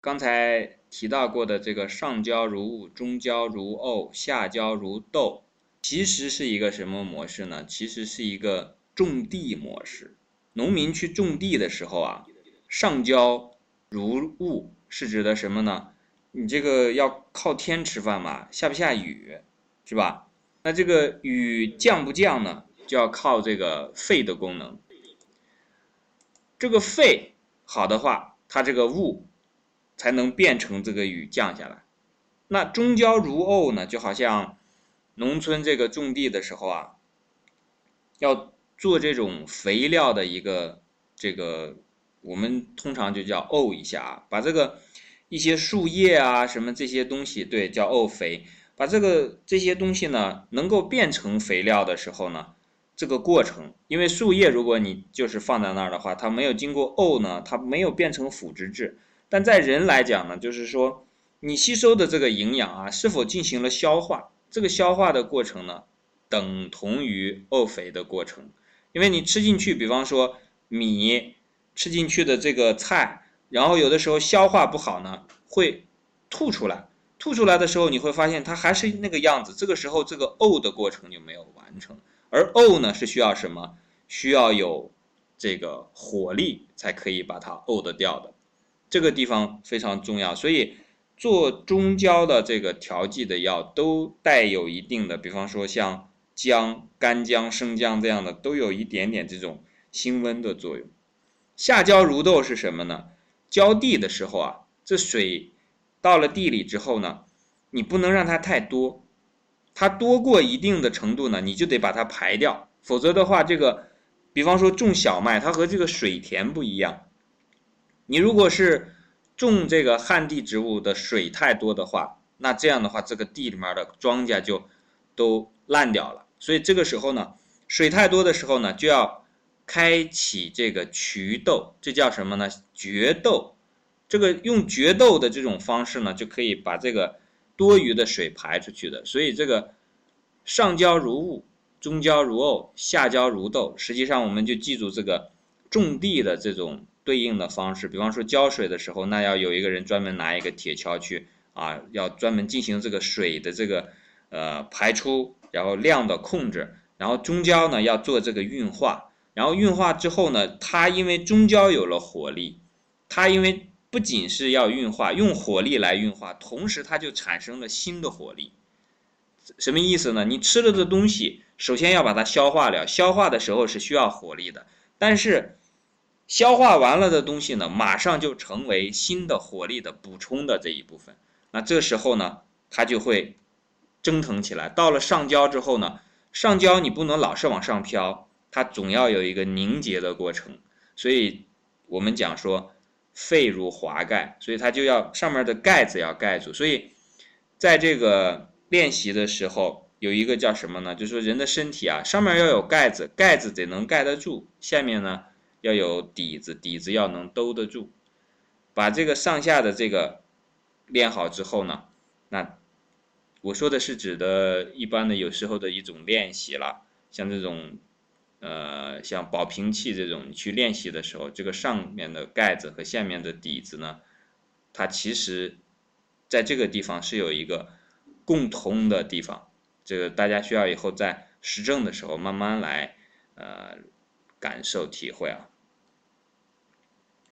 刚才提到过的这个上焦如雾，中焦如沤，下焦如豆，其实是一个什么模式呢？其实是一个种地模式。农民去种地的时候啊，上焦如雾是指的什么呢？你这个要靠天吃饭嘛，下不下雨，是吧？那这个雨降不降呢？就要靠这个肺的功能。这个肺好的话，它这个雾才能变成这个雨降下来。那中焦如沤呢，就好像农村这个种地的时候啊，要做这种肥料的一个这个，我们通常就叫沤一下啊，把这个一些树叶啊什么这些东西，对，叫沤肥。把这个这些东西呢，能够变成肥料的时候呢，这个过程，因为树叶如果你就是放在那儿的话，它没有经过沤呢，它没有变成腐殖质。但在人来讲呢，就是说你吸收的这个营养啊，是否进行了消化？这个消化的过程呢，等同于沤肥的过程。因为你吃进去，比方说米吃进去的这个菜，然后有的时候消化不好呢，会吐出来。吐出来的时候，你会发现它还是那个样子。这个时候，这个沤的过程就没有完成。而沤呢，是需要什么？需要有这个火力才可以把它沤得掉的。这个地方非常重要。所以做中焦的这个调剂的药，都带有一定的，比方说像姜、干姜、生姜这样的，都有一点点这种辛温的作用。下焦如豆是什么呢？浇地的时候啊，这水。到了地里之后呢，你不能让它太多，它多过一定的程度呢，你就得把它排掉，否则的话，这个，比方说种小麦，它和这个水田不一样，你如果是种这个旱地植物的水太多的话，那这样的话，这个地里面的庄稼就都烂掉了。所以这个时候呢，水太多的时候呢，就要开启这个渠豆，这叫什么呢？决豆。这个用决斗的这种方式呢，就可以把这个多余的水排出去的。所以这个上焦如雾，中焦如沤，下焦如豆。实际上，我们就记住这个种地的这种对应的方式。比方说浇水的时候，那要有一个人专门拿一个铁锹去啊，要专门进行这个水的这个呃排出，然后量的控制。然后中焦呢要做这个运化，然后运化之后呢，它因为中焦有了火力，它因为不仅是要运化，用火力来运化，同时它就产生了新的火力。什么意思呢？你吃了的东西，首先要把它消化了，消化的时候是需要火力的。但是消化完了的东西呢，马上就成为新的火力的补充的这一部分。那这时候呢，它就会蒸腾起来。到了上焦之后呢，上焦你不能老是往上飘，它总要有一个凝结的过程。所以我们讲说。肺如华盖，所以它就要上面的盖子要盖住。所以，在这个练习的时候，有一个叫什么呢？就是说人的身体啊，上面要有盖子，盖子得能盖得住；下面呢要有底子，底子要能兜得住。把这个上下的这个练好之后呢，那我说的是指的一般的有时候的一种练习了，像这种。呃，像保平器这种，你去练习的时候，这个上面的盖子和下面的底子呢，它其实在这个地方是有一个共通的地方。这个大家需要以后在实证的时候慢慢来呃感受体会啊。